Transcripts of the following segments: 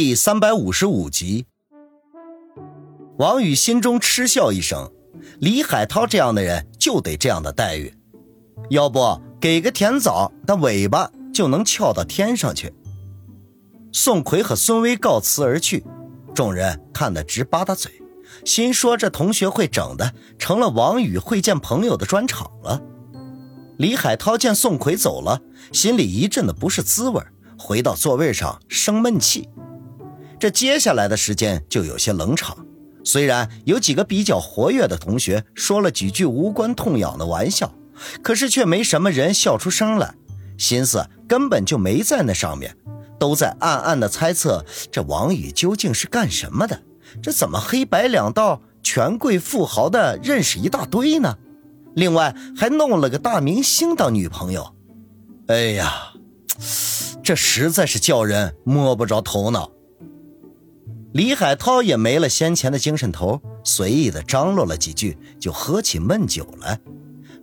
第三百五十五集，王宇心中嗤笑一声：“李海涛这样的人就得这样的待遇，要不给个甜枣，那尾巴就能翘到天上去。”宋奎和孙威告辞而去，众人看得直吧嗒嘴，心说这同学会整的成了王宇会见朋友的专场了。李海涛见宋奎走了，心里一阵的不是滋味，回到座位上生闷气。这接下来的时间就有些冷场，虽然有几个比较活跃的同学说了几句无关痛痒的玩笑，可是却没什么人笑出声来，心思根本就没在那上面，都在暗暗的猜测这王宇究竟是干什么的，这怎么黑白两道权贵富豪的认识一大堆呢？另外还弄了个大明星当女朋友，哎呀，这实在是叫人摸不着头脑。李海涛也没了先前的精神头，随意的张罗了几句，就喝起闷酒来。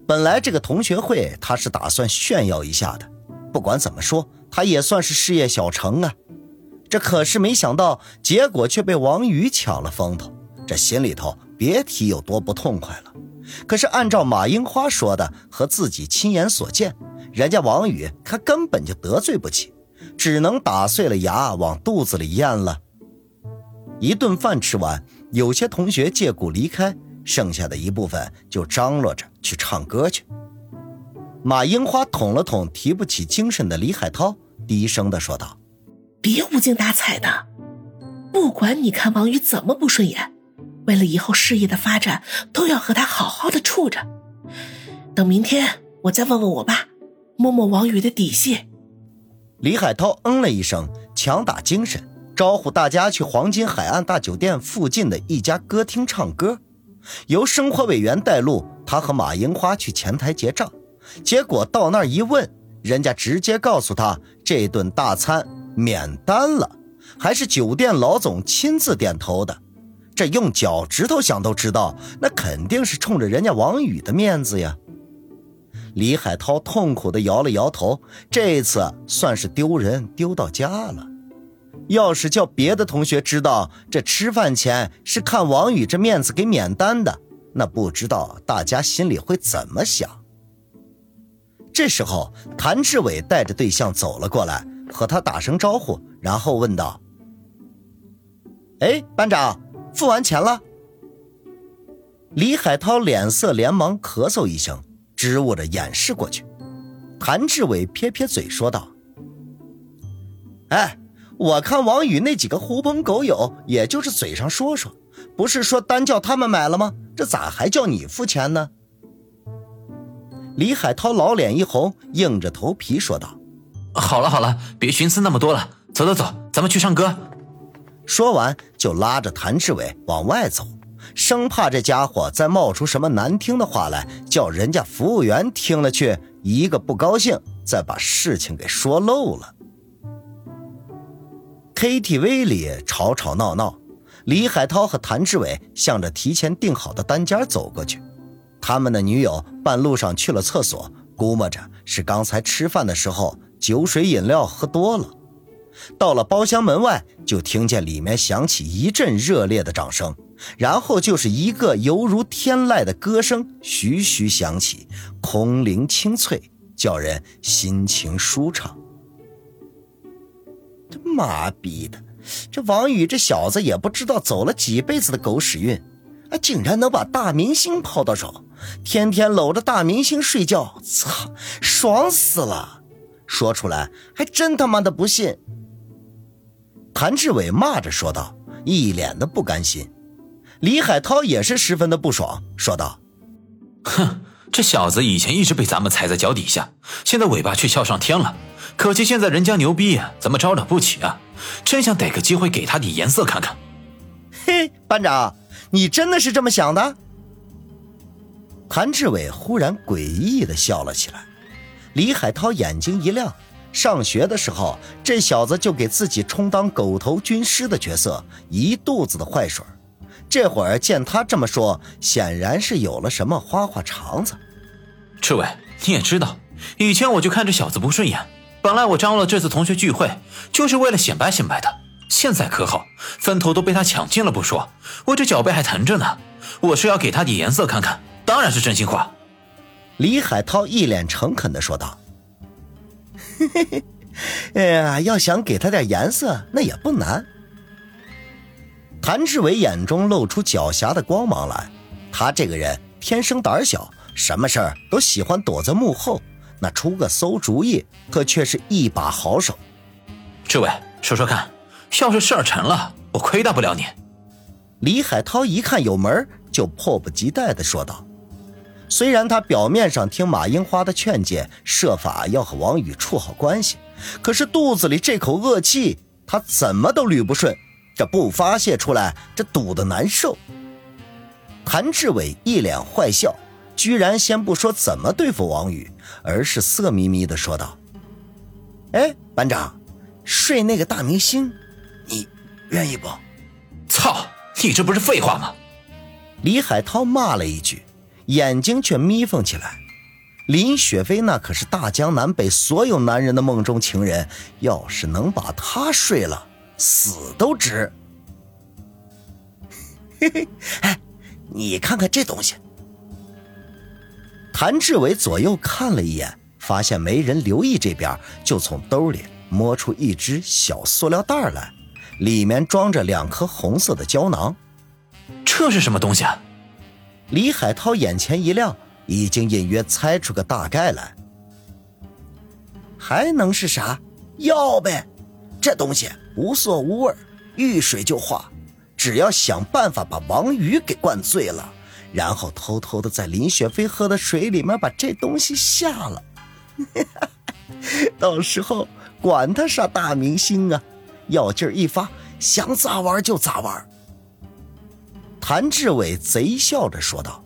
本来这个同学会他是打算炫耀一下的，不管怎么说，他也算是事业小成啊。这可是没想到，结果却被王宇抢了风头，这心里头别提有多不痛快了。可是按照马樱花说的和自己亲眼所见，人家王宇他根本就得罪不起，只能打碎了牙往肚子里咽了。一顿饭吃完，有些同学借故离开，剩下的一部分就张罗着去唱歌去。马樱花捅了捅提不起精神的李海涛，低声的说道：“别无精打采的，不管你看王宇怎么不顺眼，为了以后事业的发展，都要和他好好的处着。等明天我再问问我爸，摸摸王宇的底细。”李海涛嗯了一声，强打精神。招呼大家去黄金海岸大酒店附近的一家歌厅唱歌，由生活委员带路，他和马樱花去前台结账。结果到那儿一问，人家直接告诉他这顿大餐免单了，还是酒店老总亲自点头的。这用脚趾头想都知道，那肯定是冲着人家王宇的面子呀。李海涛痛苦地摇了摇头，这次算是丢人丢到家了。要是叫别的同学知道这吃饭钱是看王宇这面子给免单的，那不知道大家心里会怎么想。这时候，谭志伟带着对象走了过来，和他打声招呼，然后问道：“哎，班长，付完钱了？”李海涛脸色连忙咳嗽一声，支吾着掩饰过去。谭志伟撇撇嘴说道：“哎。”我看王宇那几个狐朋狗友，也就是嘴上说说，不是说单叫他们买了吗？这咋还叫你付钱呢？李海涛老脸一红，硬着头皮说道：“好了好了，别寻思那么多了，走走走，咱们去唱歌。”说完就拉着谭志伟往外走，生怕这家伙再冒出什么难听的话来，叫人家服务员听了去一个不高兴，再把事情给说漏了。KTV 里吵吵闹闹，李海涛和谭志伟向着提前订好的单间走过去。他们的女友半路上去了厕所，估摸着是刚才吃饭的时候酒水饮料喝多了。到了包厢门外，就听见里面响起一阵热烈的掌声，然后就是一个犹如天籁的歌声徐徐响起，空灵清脆，叫人心情舒畅。妈逼的，这王宇这小子也不知道走了几辈子的狗屎运，啊，竟然能把大明星泡到手，天天搂着大明星睡觉，操，爽死了！说出来还真他妈的不信。谭志伟骂着说道，一脸的不甘心。李海涛也是十分的不爽，说道：“哼，这小子以前一直被咱们踩在脚底下，现在尾巴却翘上天了。”可惜现在人家牛逼，咱们招惹不起啊！真想逮个机会给他点颜色看看。嘿，班长，你真的是这么想的？谭志伟忽然诡异的笑了起来。李海涛眼睛一亮，上学的时候这小子就给自己充当狗头军师的角色，一肚子的坏水。这会儿见他这么说，显然是有了什么花花肠子。志伟，你也知道，以前我就看这小子不顺眼。本来我张罗这次同学聚会，就是为了显摆显摆的。现在可好，分头都被他抢尽了不说，我这脚背还疼着呢。我是要给他点颜色看看，当然是真心话。李海涛一脸诚恳的说道：“嘿嘿嘿，哎呀，要想给他点颜色，那也不难。”谭志伟眼中露出狡黠的光芒来，他这个人天生胆小，什么事儿都喜欢躲在幕后，那出个馊主意可却是一把好手。志伟，说说看，要是事儿成了，我亏待不了你。李海涛一看有门，就迫不及待地说道。虽然他表面上听马樱花的劝诫，设法要和王宇处好关系，可是肚子里这口恶气，他怎么都捋不顺。这不发泄出来，这堵得难受。谭志伟一脸坏笑，居然先不说怎么对付王宇，而是色眯眯的说道：“哎，班长，睡那个大明星，你愿意不？”操，你这不是废话吗？李海涛骂了一句。眼睛却眯缝起来。林雪飞那可是大江南北所有男人的梦中情人，要是能把她睡了，死都值。嘿嘿，哎，你看看这东西。谭志伟左右看了一眼，发现没人留意这边，就从兜里摸出一只小塑料袋来，里面装着两颗红色的胶囊。这是什么东西啊？李海涛眼前一亮，已经隐约猜出个大概来。还能是啥？药呗！这东西无色无味，遇水就化。只要想办法把王宇给灌醉了，然后偷偷的在林雪飞喝的水里面把这东西下了，到时候管他啥大明星啊，药劲一发，想咋玩就咋玩。谭志伟贼笑着说道：“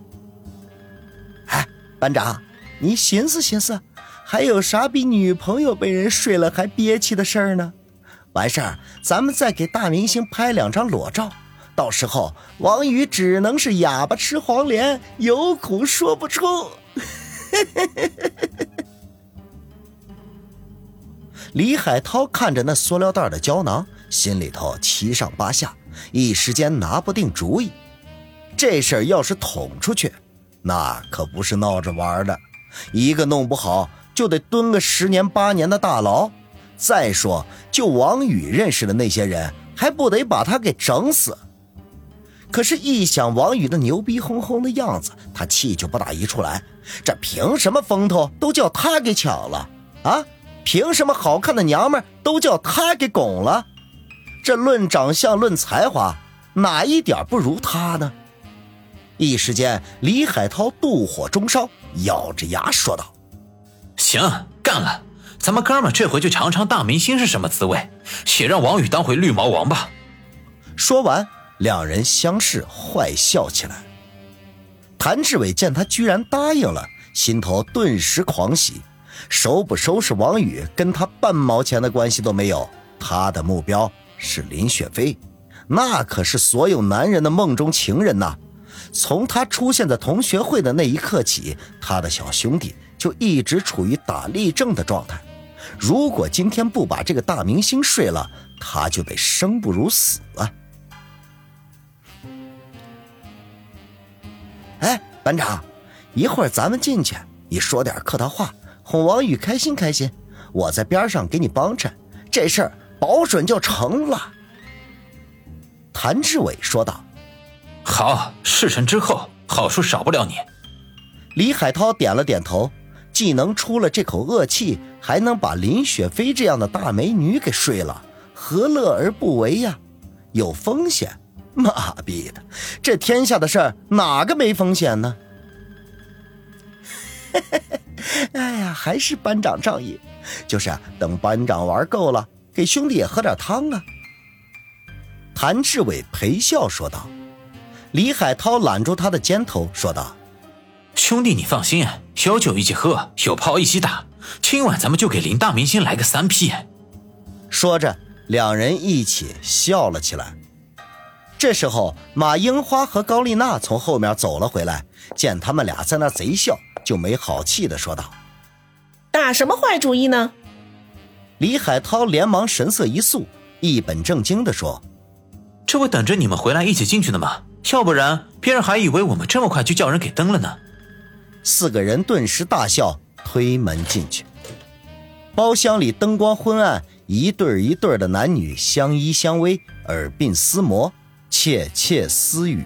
哎，班长，你寻思寻思，还有啥比女朋友被人睡了还憋气的事儿呢？完事儿，咱们再给大明星拍两张裸照，到时候王宇只能是哑巴吃黄连，有苦说不出。”李海涛看着那塑料袋的胶囊，心里头七上八下，一时间拿不定主意。这事儿要是捅出去，那可不是闹着玩的，一个弄不好就得蹲个十年八年的大牢。再说，就王宇认识的那些人，还不得把他给整死？可是，一想王宇的牛逼哄哄的样子，他气就不打一处来。这凭什么风头都叫他给抢了啊？凭什么好看的娘们都叫他给拱了？这论长相，论才华，哪一点不如他呢？一时间，李海涛妒火中烧，咬着牙说道：“行，干了！咱们哥们这回就尝尝大明星是什么滋味，且让王宇当回绿毛王吧。”说完，两人相视，坏笑起来。谭志伟见他居然答应了，心头顿时狂喜。收不收拾王宇，跟他半毛钱的关系都没有。他的目标是林雪飞，那可是所有男人的梦中情人呐。从他出现在同学会的那一刻起，他的小兄弟就一直处于打立正的状态。如果今天不把这个大明星睡了，他就得生不如死啊！哎，班长，一会儿咱们进去，你说点客套话，哄王宇开心开心。我在边上给你帮衬，这事儿保准就成了。”谭志伟说道。好，事成之后，好处少不了你。李海涛点了点头，既能出了这口恶气，还能把林雪飞这样的大美女给睡了，何乐而不为呀？有风险？妈逼的，这天下的事儿哪个没风险呢？哎呀，还是班长仗义，就是啊等班长玩够了，给兄弟也喝点汤啊。谭志伟陪笑说道。李海涛揽住他的肩头，说道：“兄弟，你放心，有酒一起喝，有炮一起打。今晚咱们就给林大明星来个三 P。”说着，两人一起笑了起来。这时候，马樱花和高丽娜从后面走了回来，见他们俩在那贼笑，就没好气的说道：“打什么坏主意呢？”李海涛连忙神色一肃，一本正经的说：“这不等着你们回来一起进去的吗？要不然别人还以为我们这么快就叫人给登了呢。”四个人顿时大笑，推门进去。包厢里灯光昏暗，一对儿一对儿的男女相依相偎，耳鬓厮磨，窃窃私语。